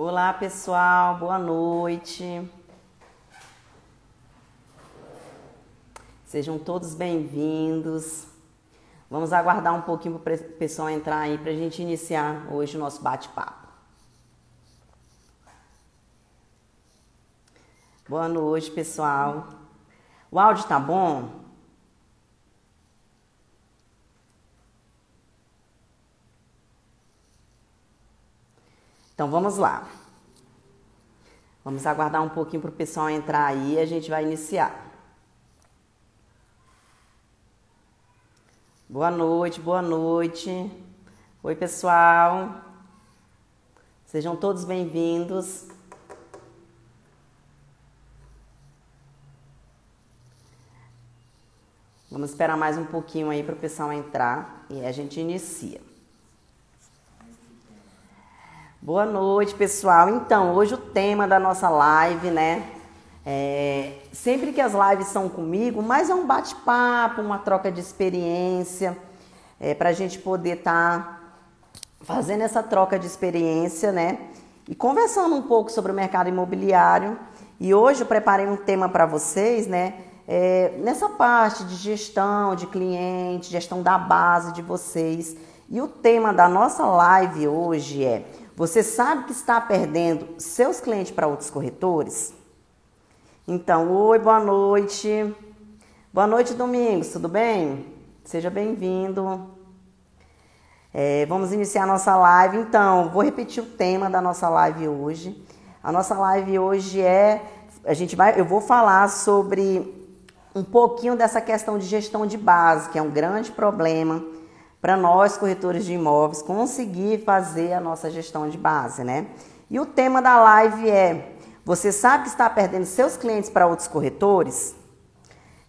Olá, pessoal, boa noite. Sejam todos bem-vindos. Vamos aguardar um pouquinho para o pessoal entrar aí para a gente iniciar hoje o nosso bate-papo. Boa noite, pessoal. O áudio tá bom? Então vamos lá. Vamos aguardar um pouquinho para o pessoal entrar aí e a gente vai iniciar. Boa noite, boa noite. Oi, pessoal. Sejam todos bem-vindos. Vamos esperar mais um pouquinho aí para o pessoal entrar e a gente inicia. Boa noite, pessoal. Então, hoje o tema da nossa live, né, é, sempre que as lives são comigo, mas é um bate-papo, uma troca de experiência, é, para a gente poder estar tá fazendo essa troca de experiência, né? E conversando um pouco sobre o mercado imobiliário. E hoje eu preparei um tema para vocês, né? É, nessa parte de gestão de cliente, gestão da base de vocês. E o tema da nossa live hoje é: você sabe que está perdendo seus clientes para outros corretores? Então, oi, boa noite. Boa noite, Domingos, tudo bem? Seja bem-vindo. É, vamos iniciar a nossa live. Então, vou repetir o tema da nossa live hoje. A nossa live hoje é, a gente vai, eu vou falar sobre um pouquinho dessa questão de gestão de base, que é um grande problema para nós corretores de imóveis conseguir fazer a nossa gestão de base, né? E o tema da live é você sabe que está perdendo seus clientes para outros corretores?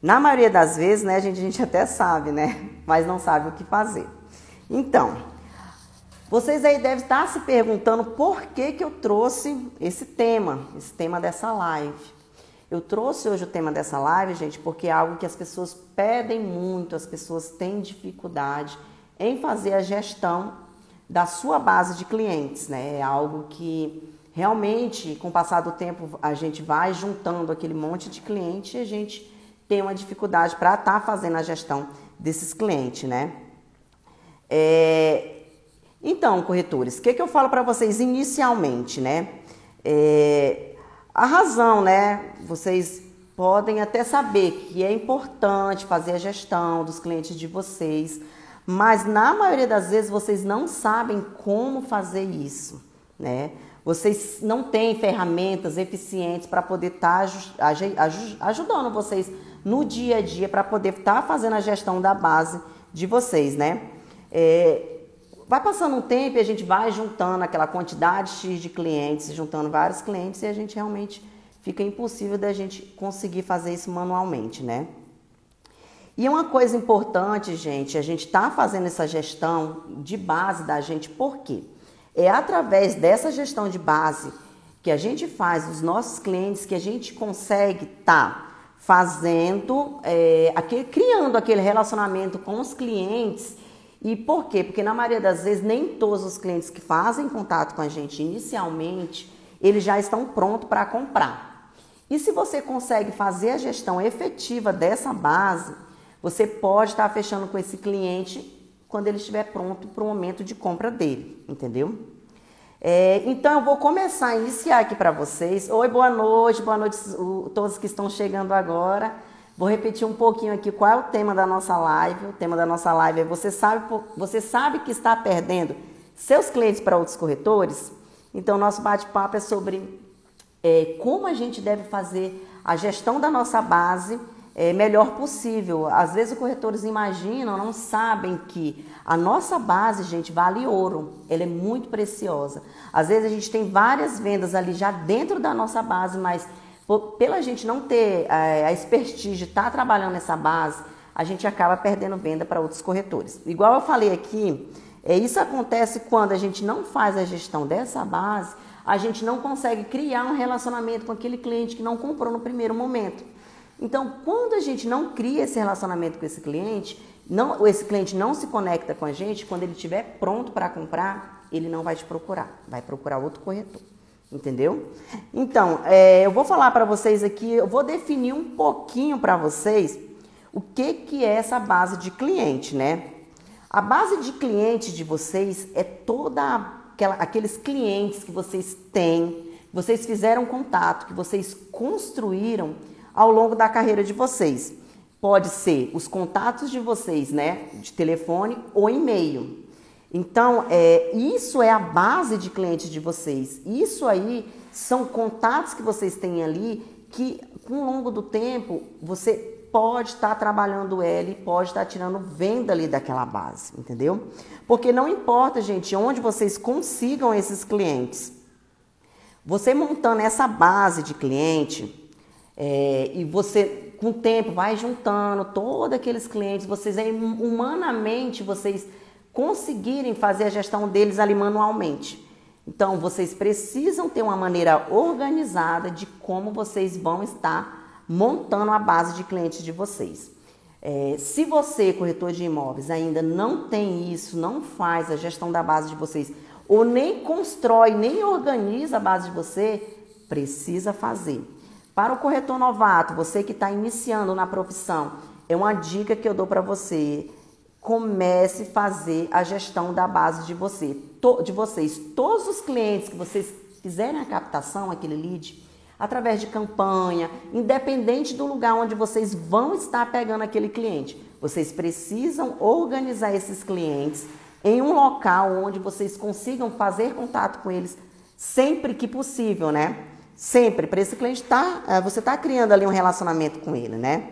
Na maioria das vezes, né, a gente, a gente até sabe, né? Mas não sabe o que fazer. Então, vocês aí devem estar se perguntando por que, que eu trouxe esse tema, esse tema dessa live. Eu trouxe hoje o tema dessa live, gente, porque é algo que as pessoas pedem muito, as pessoas têm dificuldade em fazer a gestão da sua base de clientes, né? É algo que realmente, com o passar do tempo, a gente vai juntando aquele monte de cliente e a gente tem uma dificuldade para estar tá fazendo a gestão desses clientes, né? É... Então, corretores, o que, que eu falo para vocês inicialmente, né? É... A razão, né? Vocês podem até saber que é importante fazer a gestão dos clientes de vocês, mas na maioria das vezes vocês não sabem como fazer isso, né? Vocês não têm ferramentas eficientes para poder estar tá ajudando vocês no dia a dia para poder estar tá fazendo a gestão da base de vocês, né? É, vai passando um tempo e a gente vai juntando aquela quantidade X de clientes, juntando vários clientes e a gente realmente fica impossível da gente conseguir fazer isso manualmente, né? E uma coisa importante, gente, a gente está fazendo essa gestão de base da gente, por quê? É através dessa gestão de base que a gente faz dos nossos clientes que a gente consegue estar tá fazendo, é, aquele, criando aquele relacionamento com os clientes. E por quê? Porque na maioria das vezes nem todos os clientes que fazem contato com a gente inicialmente, eles já estão prontos para comprar. E se você consegue fazer a gestão efetiva dessa base, você pode estar fechando com esse cliente quando ele estiver pronto para o momento de compra dele, entendeu? É, então eu vou começar a iniciar aqui para vocês. Oi, boa noite, boa noite a todos que estão chegando agora. Vou repetir um pouquinho aqui qual é o tema da nossa live. O tema da nossa live é você sabe, você sabe que está perdendo seus clientes para outros corretores? Então nosso bate-papo é sobre é, como a gente deve fazer a gestão da nossa base é, melhor possível. Às vezes os corretores imaginam, não sabem que a nossa base, gente, vale ouro. Ela é muito preciosa. Às vezes a gente tem várias vendas ali já dentro da nossa base, mas por, pela gente não ter é, a expertise de estar tá trabalhando nessa base, a gente acaba perdendo venda para outros corretores. Igual eu falei aqui, é, isso acontece quando a gente não faz a gestão dessa base, a gente não consegue criar um relacionamento com aquele cliente que não comprou no primeiro momento. Então, quando a gente não cria esse relacionamento com esse cliente, não, esse cliente não se conecta com a gente, quando ele estiver pronto para comprar, ele não vai te procurar, vai procurar outro corretor. Entendeu? Então, é, eu vou falar para vocês aqui, eu vou definir um pouquinho para vocês o que, que é essa base de cliente, né? A base de cliente de vocês é toda aquela, aqueles clientes que vocês têm, vocês fizeram contato, que vocês construíram ao longo da carreira de vocês. Pode ser os contatos de vocês, né, de telefone ou e-mail. Então, é, isso é a base de clientes de vocês. Isso aí são contatos que vocês têm ali que, com o longo do tempo, você pode estar tá trabalhando ele, pode estar tá tirando venda ali daquela base, entendeu? Porque não importa, gente, onde vocês consigam esses clientes. Você montando essa base de cliente é, e você, com o tempo, vai juntando todos aqueles clientes, vocês aí, humanamente, vocês conseguirem fazer a gestão deles ali manualmente. Então, vocês precisam ter uma maneira organizada de como vocês vão estar montando a base de clientes de vocês. É, se você, corretor de imóveis, ainda não tem isso, não faz a gestão da base de vocês, ou nem constrói, nem organiza a base de você, precisa fazer. Para o corretor novato, você que está iniciando na profissão, é uma dica que eu dou para você comece a fazer a gestão da base de você, de vocês. Todos os clientes que vocês fizerem a captação, aquele lead, através de campanha, independente do lugar onde vocês vão estar pegando aquele cliente, vocês precisam organizar esses clientes em um local onde vocês consigam fazer contato com eles sempre que possível, né? Sempre, para esse cliente tá, eh, você está criando ali um relacionamento com ele, né?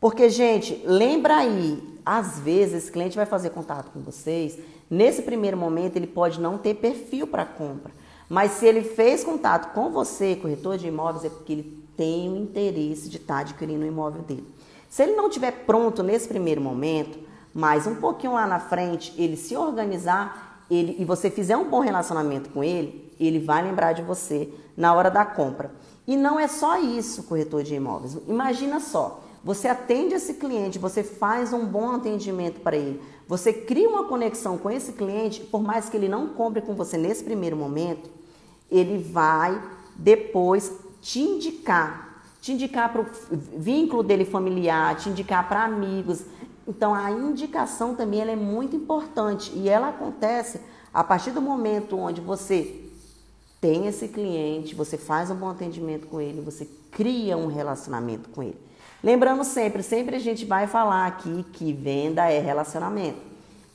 Porque, gente, lembra aí, às vezes, esse cliente vai fazer contato com vocês. Nesse primeiro momento, ele pode não ter perfil para compra. Mas se ele fez contato com você, corretor de imóveis, é porque ele tem o interesse de estar tá adquirindo o imóvel dele. Se ele não estiver pronto nesse primeiro momento, mas um pouquinho lá na frente, ele se organizar ele, e você fizer um bom relacionamento com ele, ele vai lembrar de você na hora da compra. E não é só isso, corretor de imóveis. Imagina só, você atende esse cliente, você faz um bom atendimento para ele, você cria uma conexão com esse cliente, por mais que ele não compre com você nesse primeiro momento, ele vai depois te indicar, te indicar para o vínculo dele familiar, te indicar para amigos. Então a indicação também é muito importante e ela acontece a partir do momento onde você tem esse cliente, você faz um bom atendimento com ele, você cria um relacionamento com ele. Lembrando sempre, sempre a gente vai falar aqui que venda é relacionamento.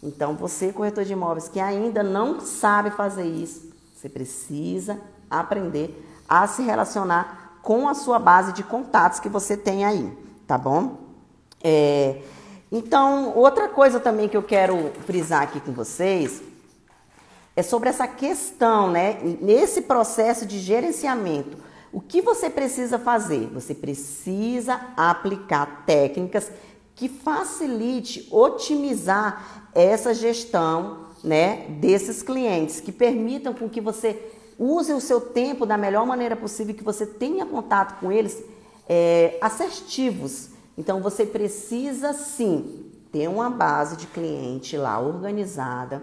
Então, você, corretor de imóveis, que ainda não sabe fazer isso, você precisa aprender a se relacionar com a sua base de contatos que você tem aí, tá bom? É, então, outra coisa também que eu quero frisar aqui com vocês é sobre essa questão, né? Nesse processo de gerenciamento o que você precisa fazer? Você precisa aplicar técnicas que facilite otimizar essa gestão, né, desses clientes, que permitam com que você use o seu tempo da melhor maneira possível, que você tenha contato com eles é, assertivos. Então você precisa sim ter uma base de cliente lá organizada.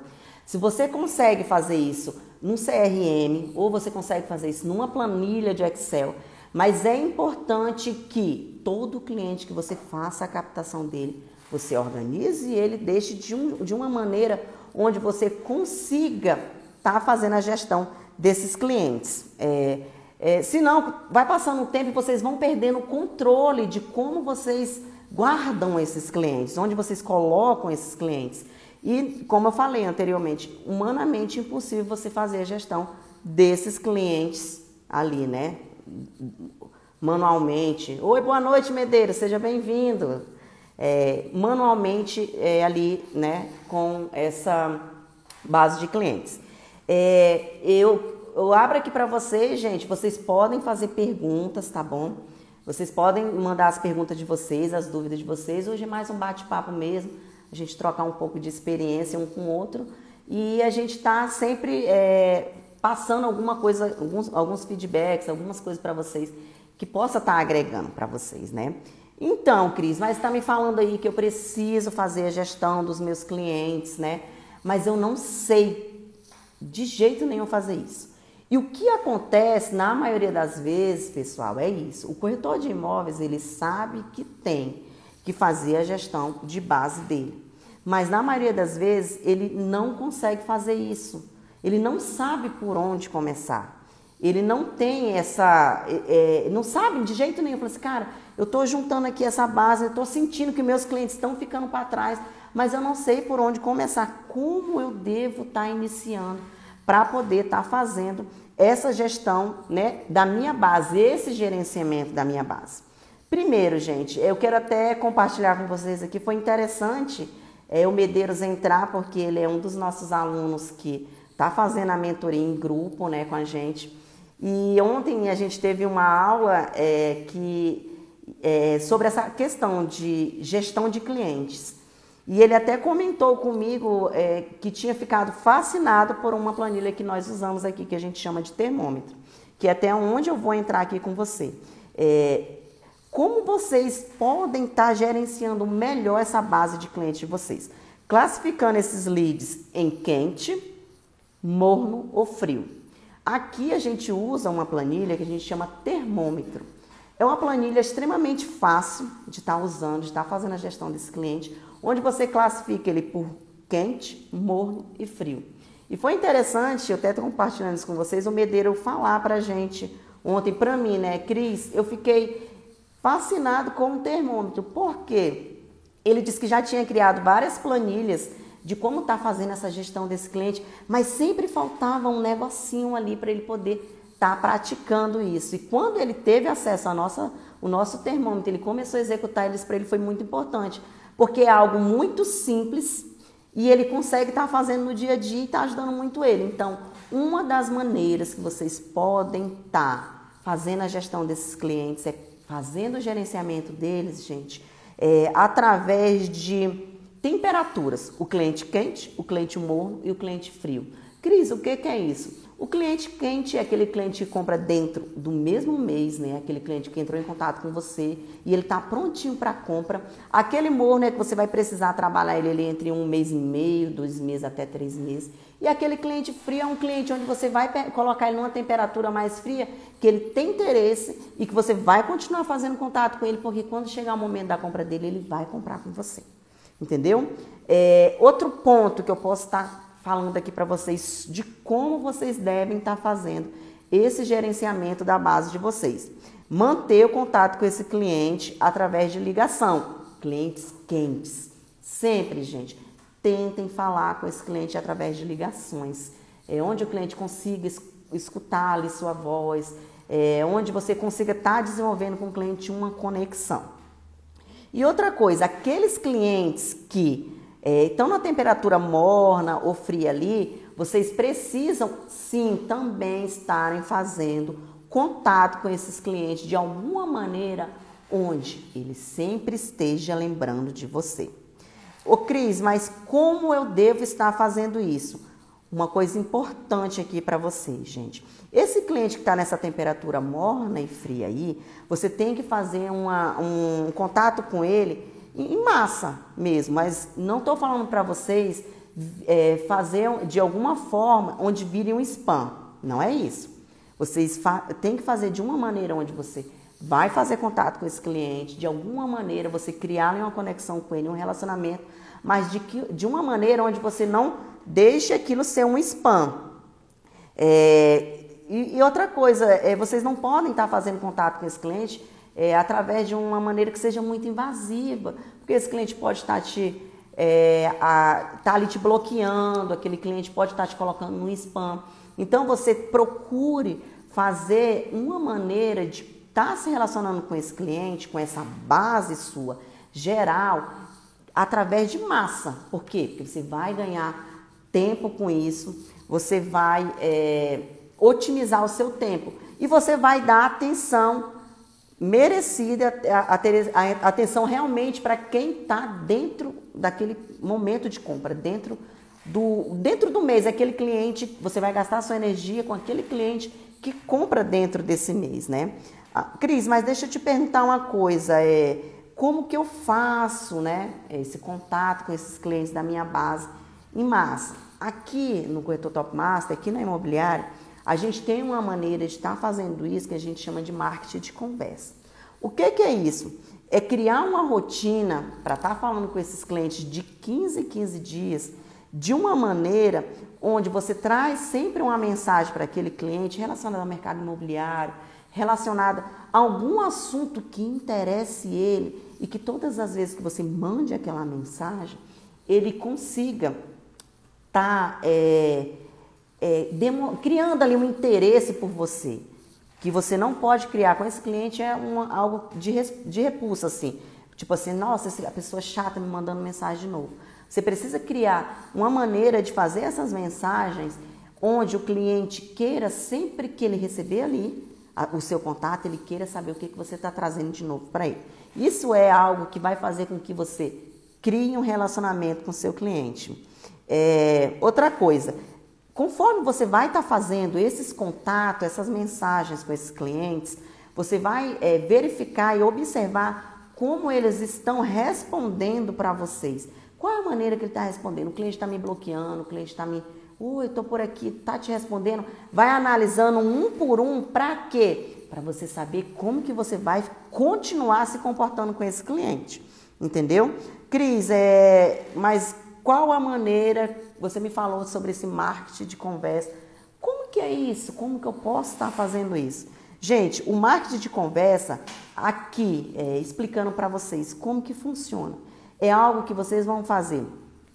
Se você consegue fazer isso num CRM ou você consegue fazer isso numa planilha de Excel. Mas é importante que todo cliente que você faça a captação dele, você organize ele, deixe de, um, de uma maneira onde você consiga estar tá fazendo a gestão desses clientes. É, é, senão, vai passando o tempo e vocês vão perdendo o controle de como vocês guardam esses clientes, onde vocês colocam esses clientes. E, como eu falei anteriormente, humanamente impossível você fazer a gestão desses clientes ali, né? Manualmente. Oi, boa noite, Medeiros, seja bem-vindo. É, manualmente é, ali, né, com essa base de clientes. É, eu, eu abro aqui para vocês, gente, vocês podem fazer perguntas, tá bom? Vocês podem mandar as perguntas de vocês, as dúvidas de vocês. Hoje é mais um bate-papo mesmo a gente trocar um pouco de experiência um com o outro e a gente está sempre é, passando alguma coisa, alguns, alguns feedbacks, algumas coisas para vocês que possa estar tá agregando para vocês, né? Então, Cris, mas está me falando aí que eu preciso fazer a gestão dos meus clientes, né? Mas eu não sei de jeito nenhum fazer isso. E o que acontece na maioria das vezes, pessoal, é isso. O corretor de imóveis, ele sabe que tem que fazer a gestão de base dele. Mas na maioria das vezes, ele não consegue fazer isso. Ele não sabe por onde começar. Ele não tem essa. É, não sabe de jeito nenhum. Fala assim, cara, eu estou juntando aqui essa base, eu estou sentindo que meus clientes estão ficando para trás, mas eu não sei por onde começar. Como eu devo estar tá iniciando para poder estar tá fazendo essa gestão né, da minha base, esse gerenciamento da minha base. Primeiro, gente, eu quero até compartilhar com vocês aqui, foi interessante é, o Medeiros entrar, porque ele é um dos nossos alunos que está fazendo a mentoria em grupo né, com a gente. E ontem a gente teve uma aula é, que, é, sobre essa questão de gestão de clientes. E ele até comentou comigo é, que tinha ficado fascinado por uma planilha que nós usamos aqui, que a gente chama de termômetro, que é até onde eu vou entrar aqui com você. É, como vocês podem estar tá gerenciando melhor essa base de clientes de vocês? Classificando esses leads em quente, morno ou frio. Aqui a gente usa uma planilha que a gente chama termômetro. É uma planilha extremamente fácil de estar tá usando, de estar tá fazendo a gestão desse cliente, onde você classifica ele por quente, morno e frio. E foi interessante, eu até estou compartilhando isso com vocês, o Medeiro falar para a gente ontem, para mim, né, Cris, eu fiquei fascinado com o termômetro. Por quê? Ele disse que já tinha criado várias planilhas de como está fazendo essa gestão desse cliente, mas sempre faltava um negocinho ali para ele poder estar tá praticando isso. E quando ele teve acesso ao nosso, o nosso termômetro, ele começou a executar eles para ele foi muito importante porque é algo muito simples e ele consegue estar tá fazendo no dia a dia e está ajudando muito ele. Então, uma das maneiras que vocês podem estar tá fazendo a gestão desses clientes é fazendo o gerenciamento deles, gente, é, através de temperaturas. O cliente quente, o cliente morno e o cliente frio. Cris, o que, que é isso? O cliente quente é aquele cliente que compra dentro do mesmo mês, né? Aquele cliente que entrou em contato com você e ele está prontinho para compra. Aquele morno é que você vai precisar trabalhar ele, ele entre um mês e meio, dois meses até três meses. E aquele cliente frio é um cliente onde você vai colocar ele numa temperatura mais fria, que ele tem interesse e que você vai continuar fazendo contato com ele, porque quando chegar o momento da compra dele, ele vai comprar com você. Entendeu? É, outro ponto que eu posso estar falando aqui para vocês de como vocês devem estar tá fazendo esse gerenciamento da base de vocês. Manter o contato com esse cliente através de ligação, clientes quentes. Sempre, gente, tentem falar com esse cliente através de ligações. É onde o cliente consiga escutar ali sua voz, é onde você consiga estar tá desenvolvendo com o cliente uma conexão. E outra coisa, aqueles clientes que é, então, na temperatura morna ou fria ali, vocês precisam sim também estarem fazendo contato com esses clientes de alguma maneira onde ele sempre esteja lembrando de você. Ô Cris, mas como eu devo estar fazendo isso? Uma coisa importante aqui para vocês, gente. Esse cliente que está nessa temperatura morna e fria aí, você tem que fazer uma, um contato com ele em massa mesmo, mas não estou falando para vocês é, fazer de alguma forma onde vire um spam. Não é isso. Vocês têm que fazer de uma maneira onde você vai fazer contato com esse cliente, de alguma maneira você criar uma conexão com ele, um relacionamento, mas de, que, de uma maneira onde você não deixe aquilo ser um spam. É, e, e, outra coisa, é, vocês não podem estar fazendo contato com esse cliente é, através de uma maneira que seja muito invasiva, porque esse cliente pode estar te é, a, tá ali te bloqueando, aquele cliente pode estar te colocando no spam. Então você procure fazer uma maneira de estar tá se relacionando com esse cliente, com essa base sua geral, através de massa. Por quê? Porque você vai ganhar tempo com isso, você vai é, otimizar o seu tempo e você vai dar atenção merecida a, ter a atenção realmente para quem está dentro daquele momento de compra, dentro do, dentro do mês, aquele cliente, você vai gastar a sua energia com aquele cliente que compra dentro desse mês, né? Ah, Cris, mas deixa eu te perguntar uma coisa, é, como que eu faço, né, esse contato com esses clientes da minha base em massa? Aqui no Corretor Top Master, aqui na imobiliária, A gente tem uma maneira de estar tá fazendo isso que a gente chama de marketing de conversa. O que, que é isso? É criar uma rotina para estar tá falando com esses clientes de 15 em 15 dias, de uma maneira onde você traz sempre uma mensagem para aquele cliente relacionada ao mercado imobiliário, relacionada a algum assunto que interesse ele e que todas as vezes que você mande aquela mensagem, ele consiga tá, é, é, criando ali um interesse por você, que você não pode criar com esse cliente é algo de, de repulsa, assim. Tipo assim, nossa, a pessoa chata me mandando mensagem de novo. Você precisa criar uma maneira de fazer essas mensagens onde o cliente queira, sempre que ele receber ali a, o seu contato, ele queira saber o que, que você está trazendo de novo para ele. Isso é algo que vai fazer com que você crie um relacionamento com o seu cliente. É, outra coisa, conforme você vai estar tá fazendo esses contatos, essas mensagens com esses clientes, você vai é, verificar e observar como eles estão respondendo para vocês. Qual é a maneira que ele está respondendo? O cliente está me bloqueando, o cliente está me. Oi, estou por aqui, está te respondendo. Vai analisando um por um, para quê? para você saber como que você vai continuar se comportando com esse cliente, entendeu? Cris, é, mas qual a maneira, você me falou sobre esse marketing de conversa, como que é isso? Como que eu posso estar fazendo isso? Gente, o marketing de conversa, aqui, é, explicando para vocês como que funciona, é algo que vocês vão fazer,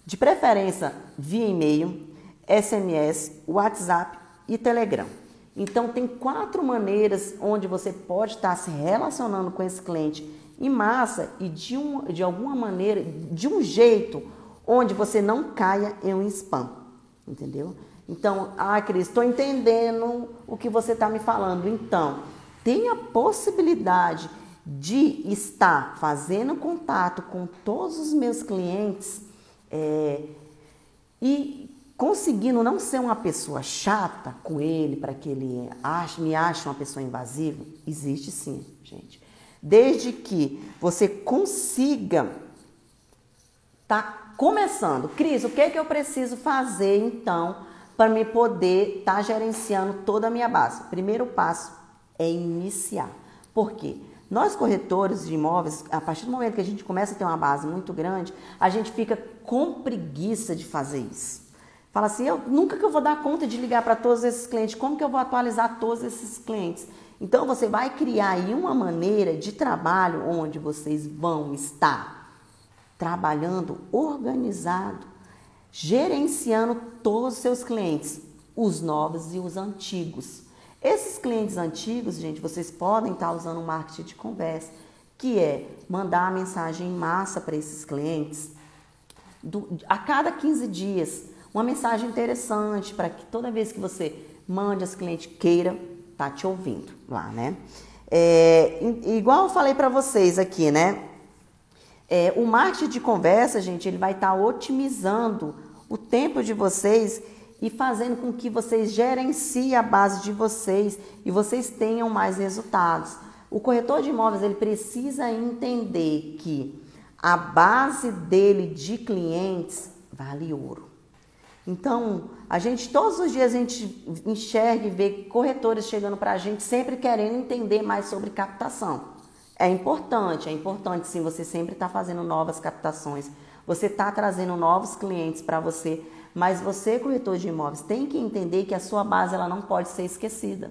de preferência via e-mail, SMS, WhatsApp e Telegram. Então, tem quatro maneiras onde você pode estar se relacionando com esse cliente em massa e de, um, de alguma maneira, de um jeito onde você não caia em um spam, entendeu? Então, ah, Cris, estou entendendo o que você está me falando. Então, tem a possibilidade de estar fazendo contato com todos os meus clientes é, e conseguindo não ser uma pessoa chata com ele para que ele ache, me ache uma pessoa invasiva, existe sim, gente. Desde que você consiga tá começando, Cris, o que é que eu preciso fazer então para me poder estar tá gerenciando toda a minha base? Primeiro passo é iniciar. Por quê? Nós corretores de imóveis, a partir do momento que a gente começa a ter uma base muito grande, a gente fica com preguiça de fazer isso. Fala assim, eu nunca que eu vou dar conta de ligar para todos esses clientes, como que eu vou atualizar todos esses clientes? Então você vai criar aí uma maneira de trabalho onde vocês vão estar trabalhando organizado, gerenciando todos os seus clientes, os novos e os antigos. Esses clientes antigos, gente, vocês podem estar usando o marketing de conversa, que é mandar a mensagem em massa para esses clientes do, a cada 15 dias uma mensagem interessante para que toda vez que você mande esse cliente queira tá te ouvindo lá, né? É, igual eu falei para vocês aqui, né? É, o marketing de conversa, gente, ele vai estar tá otimizando o tempo de vocês e fazendo com que vocês gerenciem a base de vocês e vocês tenham mais resultados. O corretor de imóveis ele precisa entender que a base dele de clientes vale ouro. Então, a gente todos os dias a gente enxerga e vê corretores chegando para a gente sempre querendo entender mais sobre captação. É importante, é importante sim você sempre estar tá fazendo novas captações, você está trazendo novos clientes para você, mas você, corretor de imóveis, tem que entender que a sua base ela não pode ser esquecida.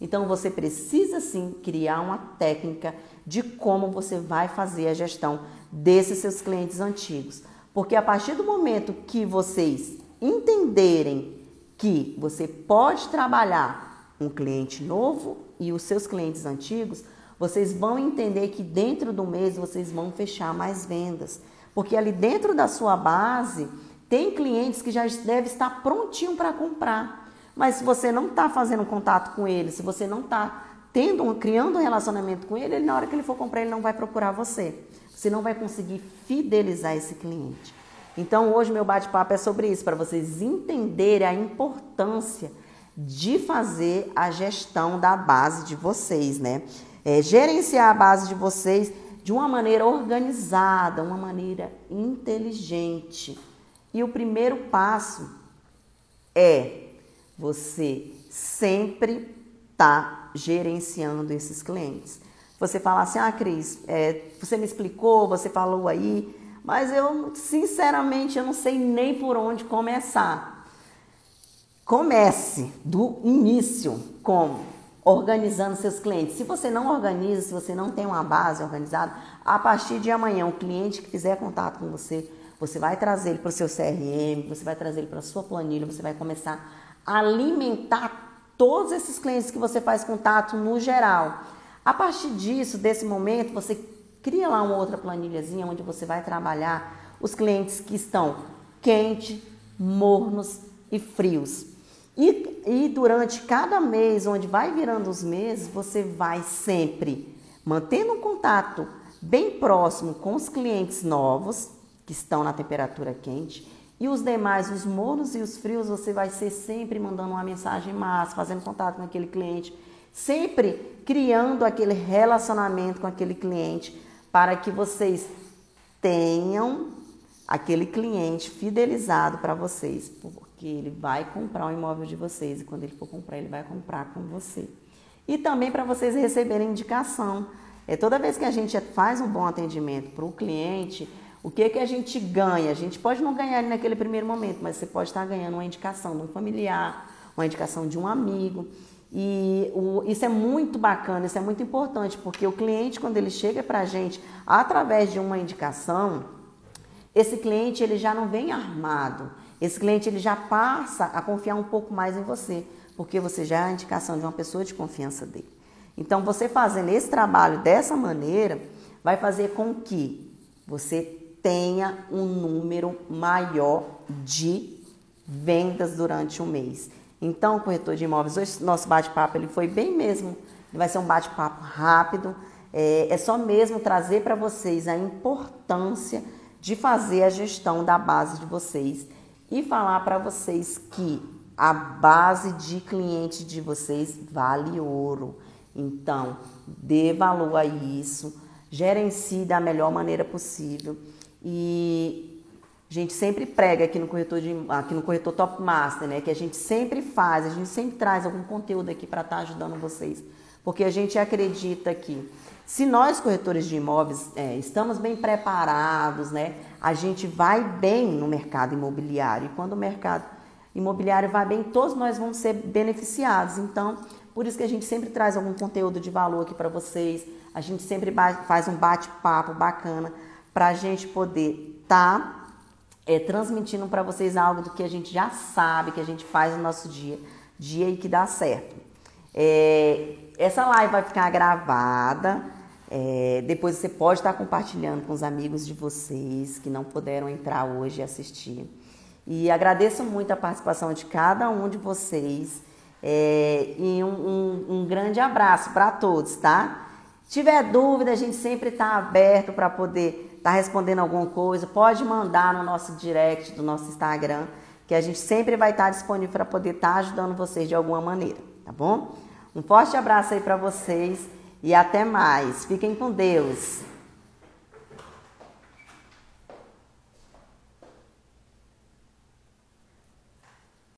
Então você precisa sim criar uma técnica de como você vai fazer a gestão desses seus clientes antigos. Porque a partir do momento que vocês entenderem que você pode trabalhar um cliente novo e os seus clientes antigos, vocês vão entender que dentro do mês vocês vão fechar mais vendas. Porque ali dentro da sua base tem clientes que já devem estar prontinho para comprar. Mas se você não está fazendo contato com ele, se você não está tendo, criando um relacionamento com ele, ele, na hora que ele for comprar, ele não vai procurar você. Você não vai conseguir fidelizar esse cliente. Então hoje meu bate-papo é sobre isso, para vocês entenderem a importância de fazer a gestão da base de vocês, né? É, gerenciar a base de vocês de uma maneira organizada, uma maneira inteligente. E o primeiro passo é você sempre está gerenciando esses clientes. Você fala assim, ah, Cris, é, você me explicou, você falou aí, mas eu, sinceramente, eu não sei nem por onde começar. Comece do início, como? Organizando seus clientes. Se você não organiza, se você não tem uma base organizada, a partir de amanhã, o cliente que fizer contato com você, você vai trazer ele para o seu CRM, você vai trazer ele para a sua planilha, você vai começar a alimentar todos esses clientes que você faz contato no geral. A partir disso, desse momento, você cria lá uma outra planilhazinha onde você vai trabalhar os clientes que estão quentes, mornos e frios. E, e durante cada mês, onde vai virando os meses, você vai sempre mantendo um contato bem próximo com os clientes novos que estão na temperatura quente e os demais, os mornos e os frios, você vai ser sempre mandando uma mensagem massa, fazendo contato com aquele cliente, sempre criando aquele relacionamento com aquele cliente para que vocês tenham aquele cliente fidelizado para vocês, porque ele vai comprar o imóvel de vocês e quando ele for comprar, ele vai comprar com você. E também para vocês receberem indicação. É toda vez que a gente faz um bom atendimento para o cliente, o que que a gente ganha? A gente pode não ganhar naquele primeiro momento, mas você pode estar ganhando uma indicação de um familiar, uma indicação de um amigo. E o, isso é muito bacana, isso é muito importante, porque o cliente, quando ele chega para a gente através de uma indicação, esse cliente ele já não vem armado. Esse cliente ele já passa a confiar um pouco mais em você, porque você já é a indicação de uma pessoa de confiança dele. Então, você fazendo esse trabalho dessa maneira, vai fazer com que você tenha um número maior de vendas durante o mês. Então, corretor de imóveis, hoje nosso bate-papo ele foi bem mesmo, vai ser um bate-papo rápido. É, é só mesmo trazer para vocês a importância de fazer a gestão da base de vocês e falar para vocês que a base de cliente de vocês vale ouro. Então, dê valor a isso, gerencie da melhor maneira possível. E a gente sempre prega aqui no corretor de, aqui no corretor Top Master, né, que a gente sempre faz, a gente sempre traz algum conteúdo aqui para estar tá ajudando vocês, porque a gente acredita que se nós corretores de imóveis é, estamos bem preparados, né, a gente vai bem no mercado imobiliário. E quando o mercado imobiliário vai bem, todos nós vamos ser beneficiados. Então, por isso que a gente sempre traz algum conteúdo de valor aqui para vocês. A gente sempre faz um bate-papo bacana para a gente poder estar tá, é, transmitindo para vocês algo do que a gente já sabe, que a gente faz no nosso dia, dia e que dá certo. É, essa live vai ficar gravada. É, depois você pode estar compartilhando com os amigos de vocês que não puderam entrar hoje e assistir. E agradeço muito a participação de cada um de vocês. É, e um, um, um grande abraço para todos, tá? Se tiver dúvida, a gente sempre está aberto para poder está respondendo alguma coisa, pode mandar no nosso direct do nosso Instagram, que a gente sempre vai estar disponível para poder estar ajudando vocês de alguma maneira, tá bom? Um forte abraço aí para vocês e até mais. Fiquem com Deus.